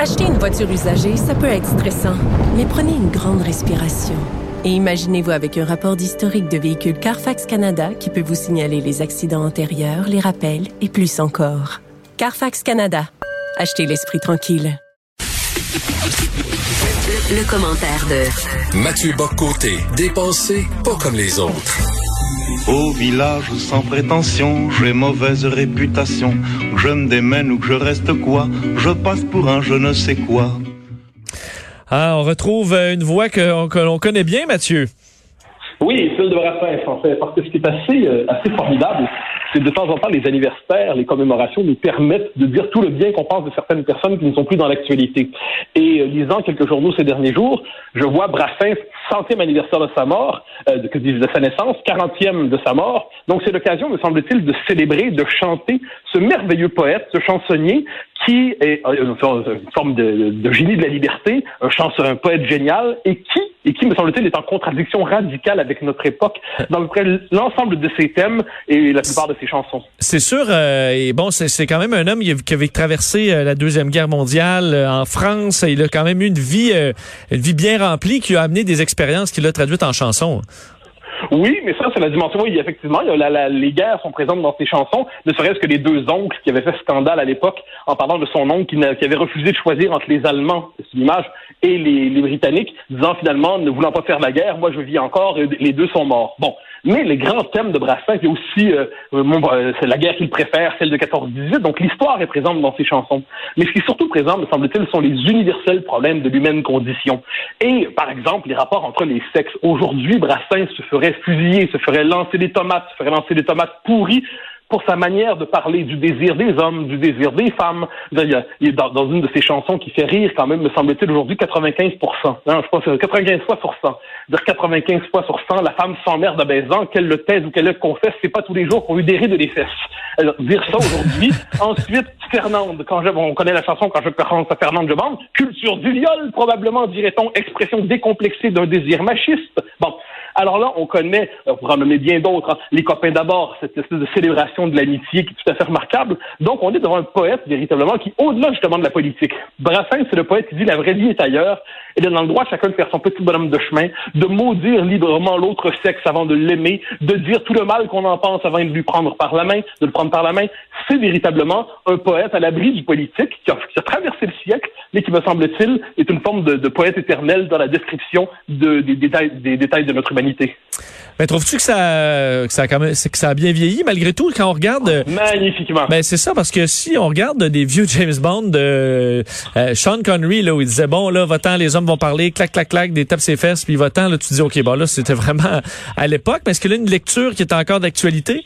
Acheter une voiture usagée, ça peut être stressant, mais prenez une grande respiration. Et imaginez-vous avec un rapport d'historique de véhicule Carfax Canada qui peut vous signaler les accidents antérieurs, les rappels et plus encore. Carfax Canada. Achetez l'esprit tranquille. Le, commentaire de Mathieu Boccoté, dépensé pas comme les autres. Au village sans prétention, j'ai mauvaise réputation. Que je me démène ou que je reste quoi, je passe pour un je ne sais quoi. Ah, on retrouve une voix que, l'on connaît bien, Mathieu. Oui, celle de Brassens, en fait, parce que ce qui est assez, euh, assez formidable, c'est de temps en temps les anniversaires, les commémorations nous permettent de dire tout le bien qu'on pense de certaines personnes qui ne sont plus dans l'actualité. Et euh, lisant quelques journaux ces derniers jours, je vois Brassens, centième anniversaire de sa mort, euh, de, de sa naissance, quarantième de sa mort. Donc c'est l'occasion, me semble-t-il, de célébrer, de chanter ce merveilleux poète, ce chansonnier qui est euh, une forme de, génie de la liberté, un chansonnier, un poète génial, et qui, et qui, me semble-t-il, est en contradiction radicale avec notre époque dans l'ensemble de ses thèmes et la plupart de ses chansons. C'est sûr, euh, et bon, c'est quand même un homme qui avait traversé euh, la deuxième guerre mondiale en France. Il a quand même eu une vie, une vie bien remplie, qui a amené des expériences qu'il a traduites en chansons. Oui, mais ça, c'est la dimension. Effectivement, il y a la, les guerres sont présentes dans ses chansons, ne serait-ce que les deux oncles qui avaient fait scandale à l'époque en parlant de son oncle qui, avait refusé de choisir entre les Allemands, c'est une image, et les, les, Britanniques, disant finalement, ne voulant pas faire la guerre, moi je vis encore, et les deux sont morts. Bon, mais les grands thèmes de Brassens, a aussi euh, euh, c'est la guerre qu'il préfère, celle de 14-18, donc l'histoire est présente dans ses chansons. Mais ce qui est surtout présent, me semble-t-il, sont les universels problèmes de l'humaine condition. Et, par exemple, les rapports entre les sexes. Aujourd'hui, Brassens se ferait fusiller, se ferait lancer des tomates, se ferait lancer des tomates pourries pour sa manière de parler du désir des hommes, du désir des femmes. Il y a, dans, une de ses chansons qui fait rire quand même, me semble-t-il, aujourd'hui 95 hein, Je pense 95 fois sur 100. Dire 95 fois sur 100, la femme s'emmerde à baisant, qu'elle le taise ou qu'elle le confesse, c'est pas tous les jours qu'on lui des rides des fesses. Alors, dire ça aujourd'hui. Ensuite, Fernande, quand je, on connaît la chanson quand je pense à Fernande Jobande, culture du viol, probablement, dirait-on, expression décomplexée d'un désir machiste. Bon. Alors là, on connaît, on pourra en nommer bien d'autres, hein, les copains d'abord, cette espèce de célébration de l'amitié qui est tout à fait remarquable. Donc, on est devant un poète, véritablement, qui, au-delà justement de la politique, Brassens, c'est le poète qui dit la vraie vie est ailleurs, et dans le droit chacun de faire son petit bonhomme de chemin, de maudire librement l'autre sexe avant de l'aimer, de dire tout le mal qu'on en pense avant de lui prendre par la main, de le prendre par la main. C'est véritablement un poète à l'abri du politique qui a, traversé le siècle, mais qui, me semble-t-il, est une forme de, poète éternel dans la description des, détails, des détails de notre humanité. Mais trouves-tu que ça, que ça a quand même, que ça a bien vieilli malgré tout quand on regarde euh, Magnifiquement. Ben c'est ça parce que si on regarde des vieux James Bond de euh, Sean Connery là où il disait bon là va les hommes vont parler clac clac clac des tapes ses fesses puis va là tu dis ok bon là c'était vraiment à l'époque. Mais est-ce qu'il a une lecture qui est encore d'actualité?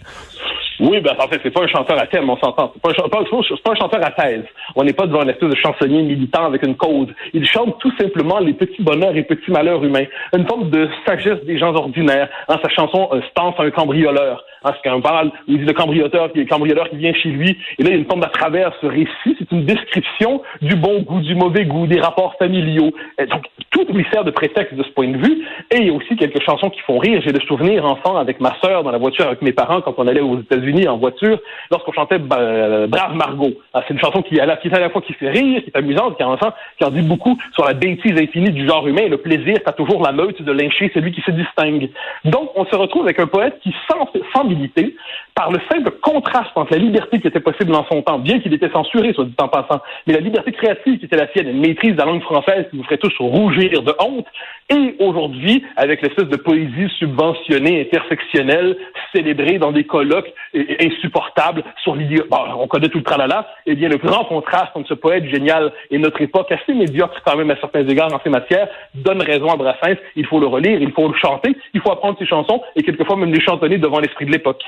Oui, ben en fait, c'est pas un chanteur à thème, on s'entend. C'est pas, pas, un chanteur à thèse. On n'est pas devant un espèce de chansonnier militant avec une cause. Il chante tout simplement les petits bonheurs et petits malheurs humains. Une forme de sagesse des gens ordinaires. Dans sa chanson euh, Stance à un cambrioleur. Hein, c'est un parle où il dit le cambrioleur, le cambrioleur qui vient chez lui. Et là, il y a une forme d'à travers ce récit. C'est une description du bon goût, du mauvais goût, des rapports familiaux. Donc, tout lui sert de prétexte de ce point de vue. Et il y a aussi quelques chansons qui font rire. J'ai le souvenir, enfant, avec ma sœur, dans la voiture avec mes parents, quand on allait aux États-Unis en voiture lorsqu'on chantait euh, Brave Margot. Ah, c'est une chanson qui, est à la fois qui fait rire, qui est amusante, qui en, qui en dit beaucoup sur la bêtise infinie du genre humain le plaisir qu'a toujours la meute de lyncher celui qui se distingue. Donc, on se retrouve avec un poète qui, sans, sans militer, par le simple contraste entre la liberté qui était possible dans son temps, bien qu'il était censuré, soit dit en passant, mais la liberté créative qui était la sienne, une maîtrise de la langue française qui vous ferait tous rougir de honte, et aujourd'hui, avec l'espèce de poésie subventionnée, intersectionnelle, célébrée dans des colloques insupportables sur l'idée, on connaît tout le tralala, eh bien, le grand contraste entre ce poète génial et notre époque assez médiocre quand même à certains égards dans ces matières donne raison à Brassens. Il faut le relire, il faut le chanter, il faut apprendre ses chansons et quelquefois même les chantonner devant l'esprit de l'époque.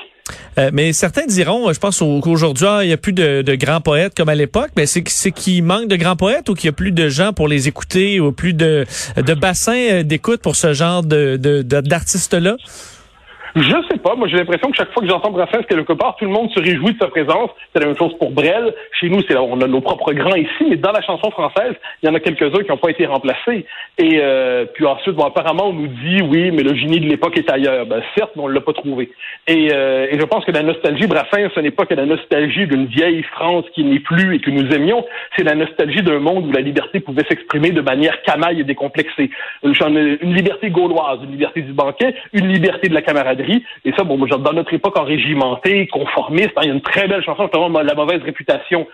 Euh, mais certains diront, je pense qu'aujourd'hui, ah, il n'y a plus de, grands poètes comme à l'époque, mais c'est qu'il manque de grands poètes ou qu'il y a plus de gens pour les écouter ou plus de, de bassins d'écoute pour ce genre d'artistes-là? Je sais pas. Moi, j'ai l'impression que chaque fois que j'entends Brassens quelque part, tout le monde se réjouit de sa présence. C'est la même chose pour Brel. Chez nous, c'est on a nos propres grands ici, mais dans la chanson française, il y en a quelques-uns qui n'ont pas été remplacés. Et euh, puis ensuite, bon, apparemment, on nous dit oui, mais le génie de l'époque est ailleurs. Ben, certes, mais on l'a pas trouvé. Et, euh, et je pense que la nostalgie Brassens, ce n'est pas que la nostalgie d'une vieille France qui n'est plus et que nous aimions. C'est la nostalgie d'un monde où la liberté pouvait s'exprimer de manière camaille et décomplexée. Une, une liberté gauloise, une liberté du banquet, une liberté de la camaraderie et ça, bon, dans notre époque enrégimentée, conformiste, hein, il y a une très belle chanson, justement, La mauvaise réputation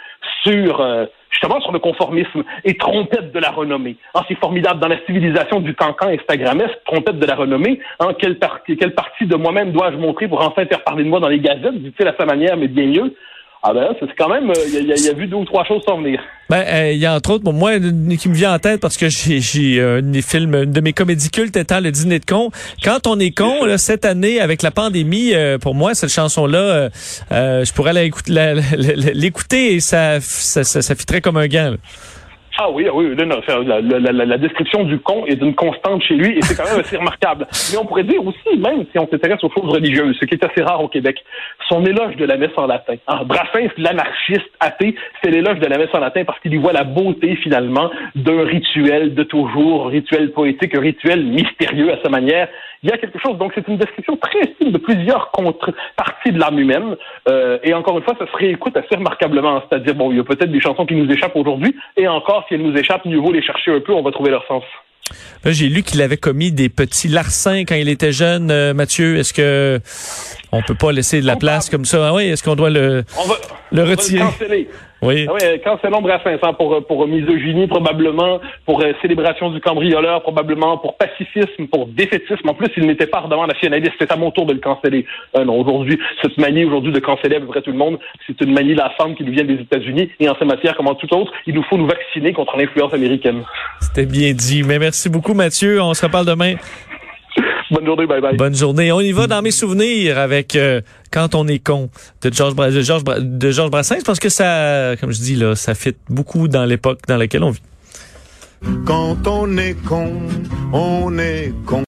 sur, euh, justement, sur le conformisme et trompette de la renommée. Hein, c'est formidable. Dans la civilisation du cancan instagramesque, trompette de la renommée, hein, quelle, partie, quelle partie de moi-même dois-je montrer pour enfin faire parler de moi dans les gazettes, dit-il à sa manière, mais bien mieux. Ah ben c'est quand même, euh, il y, a vu deux ou trois choses s'en venir. Ben, euh, il y a entre autres, moi, qui me vient en tête parce que j'ai euh, des films, une de mes comédies cultes étant Le Dîner de con. Quand on est con, là, cette année, avec la pandémie, pour moi, cette chanson-là, je pourrais l'écouter et ça, ça, ça, comme un gant. Ah oui, ah oui, la, description du con est d'une constante chez lui et c'est quand même assez remarquable. Mais on pourrait dire aussi, même si on s'intéresse aux choses religieuses, ce qui est assez rare au Québec, son éloge de la messe en latin. Ah, Brassens, l'anarchiste athée, c'est l'éloge de la messe en latin parce qu'il y voit la beauté finalement d'un rituel de toujours, rituel poétique, rituel mystérieux à sa manière il y a quelque chose. Donc, c'est une description très fine de plusieurs parties de l'âme humaine. Euh, et encore une fois, ça se réécoute assez remarquablement. C'est-à-dire, bon, il y a peut-être des chansons qui nous échappent aujourd'hui. Et encore, si elles nous échappent, mieux vaut les chercher un peu, on va trouver leur sens. J'ai lu qu'il avait commis des petits larcins quand il était jeune, euh, Mathieu. Est-ce que on peut pas laisser de la place comme ça? Ah oui, est-ce qu'on doit le, le retirer? Oui. Ah oui, cancellons Brassens hein, pour, pour misogynie probablement, pour euh, célébration du cambrioleur probablement, pour pacifisme, pour défaitisme. En plus, il n'était pas ardemment nationaliste. C'est à mon tour de le canceller. Euh, non, aujourd'hui, cette manie aujourd'hui de canceller à peu près tout le monde, c'est une manie lassante qui nous vient des États-Unis. Et en ces matières, comme en tout autre, il nous faut nous vacciner contre l'influence américaine. C'était bien dit. Mais merci beaucoup, Mathieu. On se reparle demain. Bonne journée, bye bye. Bonne journée. On y va dans mes souvenirs avec euh, Quand on est con de Georges de Georges Brassens. Je pense que ça, comme je dis là, ça fit beaucoup dans l'époque dans laquelle on vit. Quand on est con, on est con.